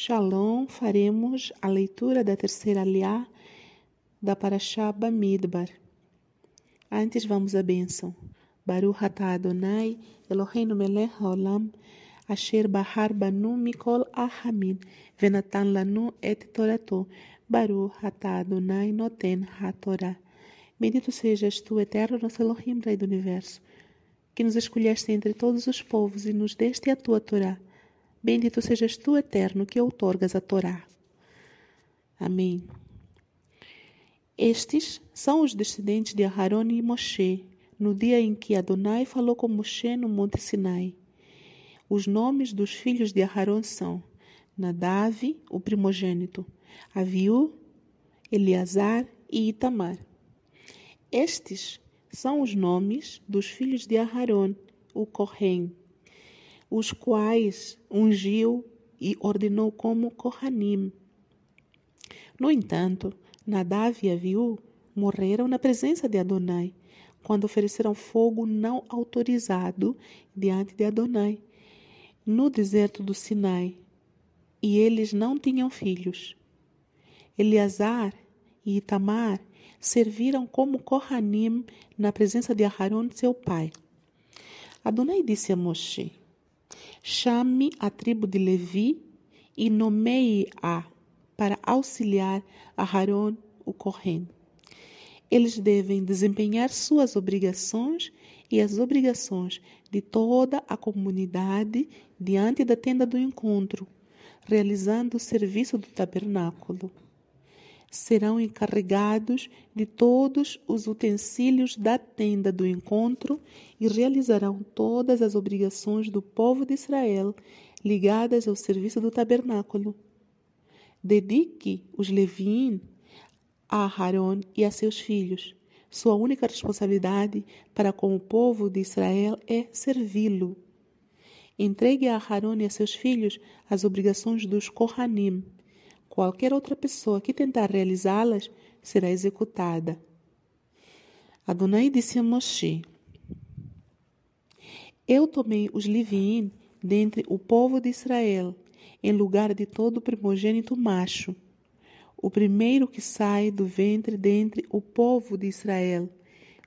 Shalom, faremos a leitura da terceira aliá da Parashá Bamidbar. Antes vamos à bênção. Baruch atah Adonai, Eloheinu melech haolam, asher bahar banu mikol ahamin, venatan lanu et torato, Baruch atah Adonai noten ha-torah. Bendito sejas tu, eterno nosso Elohim, Rei do Universo, que nos escolheste entre todos os povos e nos deste a tua Torá. Bendito sejas tu, eterno, que outorgas a Torá. Amém. Estes são os descendentes de Aharon e Moshe, no dia em que Adonai falou com Moshe no Monte Sinai. Os nomes dos filhos de Aharon são Nadav, o primogênito, Aviú, Eleazar e Itamar. Estes são os nomes dos filhos de Aharon, o Corém, os quais ungiu e ordenou como Kohanim. No entanto, Nadav e Aviú morreram na presença de Adonai, quando ofereceram fogo não autorizado diante de Adonai, no deserto do Sinai, e eles não tinham filhos. Eleazar e Itamar serviram como Kohanim na presença de Aharon, seu pai. Adonai disse a Moshe: Chame a tribo de Levi e nomeie-a para auxiliar Aharon, o Kohen. Eles devem desempenhar suas obrigações e as obrigações de toda a comunidade diante da tenda do encontro, realizando o serviço do tabernáculo serão encarregados de todos os utensílios da tenda do encontro e realizarão todas as obrigações do povo de Israel ligadas ao serviço do tabernáculo. Dedique os Levim a Aaron e a seus filhos. Sua única responsabilidade para com o povo de Israel é servi-lo. Entregue a Aaron e a seus filhos as obrigações dos Kohanim Qualquer outra pessoa que tentar realizá-las será executada. Adonai disse a Moshe: Eu tomei os Livim dentre o povo de Israel, em lugar de todo primogênito macho, o primeiro que sai do ventre dentre o povo de Israel.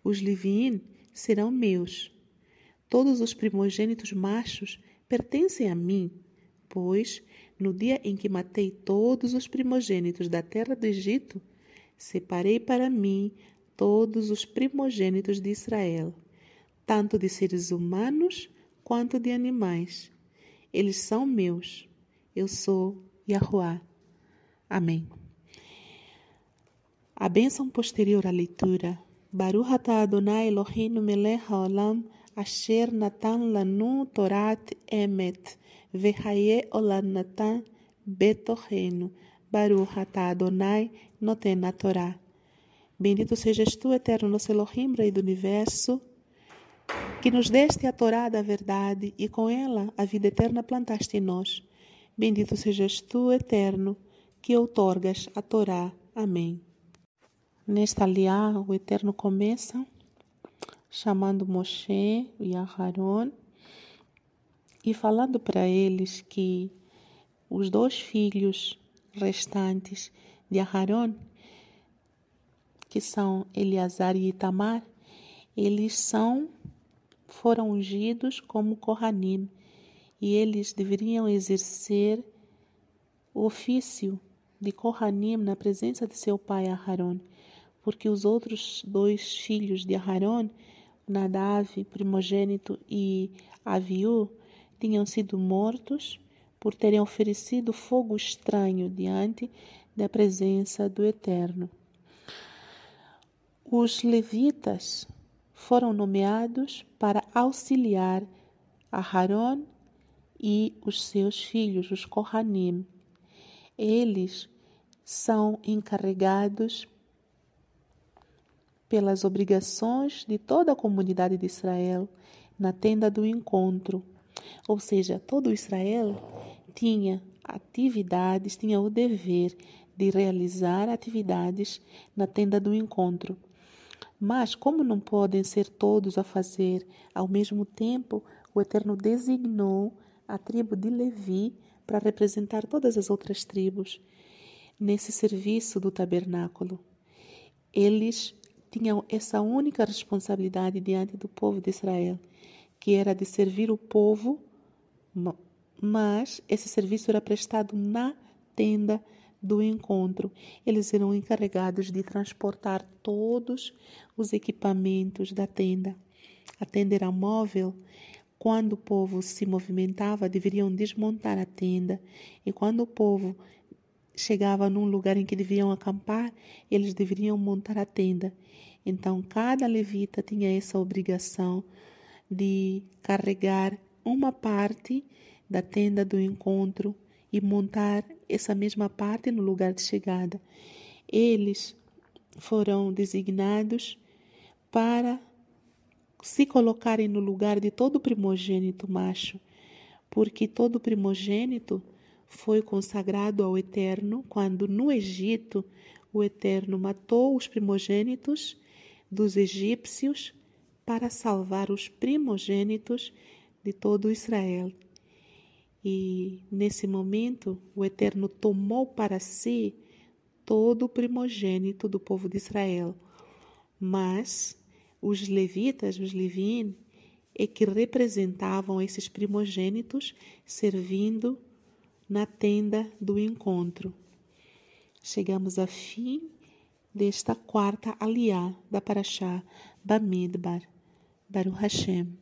Os Livim serão meus. Todos os primogênitos machos pertencem a mim, pois no dia em que matei todos os primogênitos da terra do Egito, separei para mim todos os primogênitos de Israel, tanto de seres humanos quanto de animais. Eles são meus. Eu sou Yahuwah. Amém. A bênção posterior à leitura. Baruch atah Adonai Eloheinu melech haolam asher natan lanu torat emet. Vehaye olanatan betohenu. Baruch atah Adonai noten Torá. Bendito sejas tu, eterno nosso Elohim, Rei do Universo, que nos deste a Torá da verdade e com ela a vida eterna plantaste em nós. Bendito sejas tu, eterno, que outorgas a Torá. Amém. Nesta aliá, o Eterno começa chamando Moshe e Aharon e falando para eles que os dois filhos restantes de Aharon, que são Eleazar e Itamar, eles são foram ungidos como Kohanim. E eles deveriam exercer o ofício de Kohanim na presença de seu pai Aharon, porque os outros dois filhos de Aharon, Nadav, primogênito, e Aviú, tinham sido mortos por terem oferecido fogo estranho diante da presença do Eterno. Os levitas foram nomeados para auxiliar Aharon e os seus filhos, os Kohanim. Eles são encarregados pelas obrigações de toda a comunidade de Israel na tenda do encontro ou seja, todo Israel tinha atividades, tinha o dever de realizar atividades na tenda do encontro. Mas, como não podem ser todos a fazer ao mesmo tempo, o Eterno designou a tribo de Levi para representar todas as outras tribos nesse serviço do tabernáculo. Eles tinham essa única responsabilidade diante do povo de Israel, que era de servir o povo, mas esse serviço era prestado na tenda do encontro. Eles eram encarregados de transportar todos os equipamentos da tenda. A tenda era móvel. Quando o povo se movimentava, deveriam desmontar a tenda, e quando o povo chegava num lugar em que deviam acampar, eles deveriam montar a tenda. Então, cada levita tinha essa obrigação de carregar uma parte da tenda do encontro e montar essa mesma parte no lugar de chegada. Eles foram designados para se colocarem no lugar de todo primogênito macho, porque todo primogênito foi consagrado ao Eterno quando no Egito o Eterno matou os primogênitos dos egípcios para salvar os primogênitos de todo Israel. E nesse momento, o Eterno tomou para si todo o primogênito do povo de Israel. Mas os levitas, os levin, é que representavam esses primogênitos servindo na tenda do encontro. Chegamos a fim desta quarta aliá da Paraxá Bamidbar, Baruch Hashem.